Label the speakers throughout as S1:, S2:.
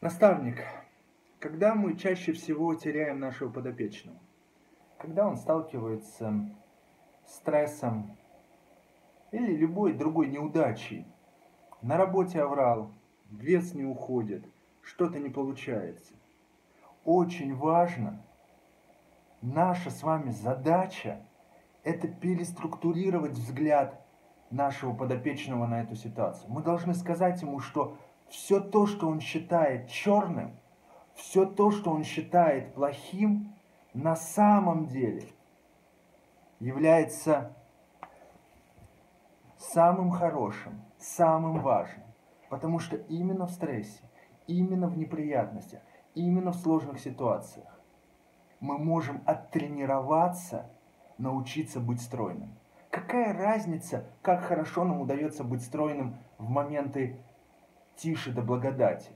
S1: Наставник, когда мы чаще всего теряем нашего подопечного? Когда он сталкивается с стрессом или любой другой неудачей. На работе оврал, вес не уходит, что-то не получается. Очень важно, наша с вами задача – это переструктурировать взгляд нашего подопечного на эту ситуацию. Мы должны сказать ему, что все то, что он считает черным, все то, что он считает плохим, на самом деле является самым хорошим, самым важным. Потому что именно в стрессе, именно в неприятностях, именно в сложных ситуациях мы можем оттренироваться, научиться быть стройным. Какая разница, как хорошо нам удается быть стройным в моменты тише до благодати.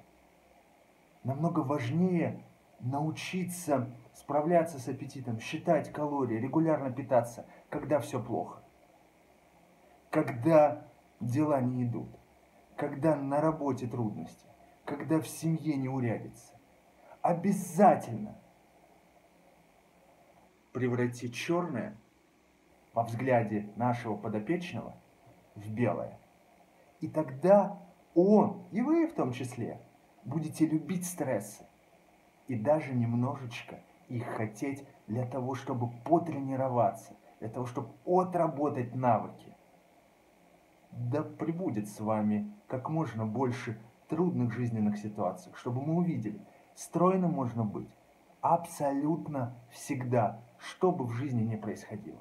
S1: Намного важнее научиться справляться с аппетитом, считать калории, регулярно питаться, когда все плохо. Когда дела не идут, когда на работе трудности, когда в семье не урядится. Обязательно превратить черное во взгляде нашего подопечного в белое. И тогда он, и вы в том числе, будете любить стрессы и даже немножечко их хотеть для того, чтобы потренироваться, для того, чтобы отработать навыки. Да прибудет с вами как можно больше трудных жизненных ситуаций, чтобы мы увидели, стройно можно быть абсолютно всегда, что бы в жизни ни происходило.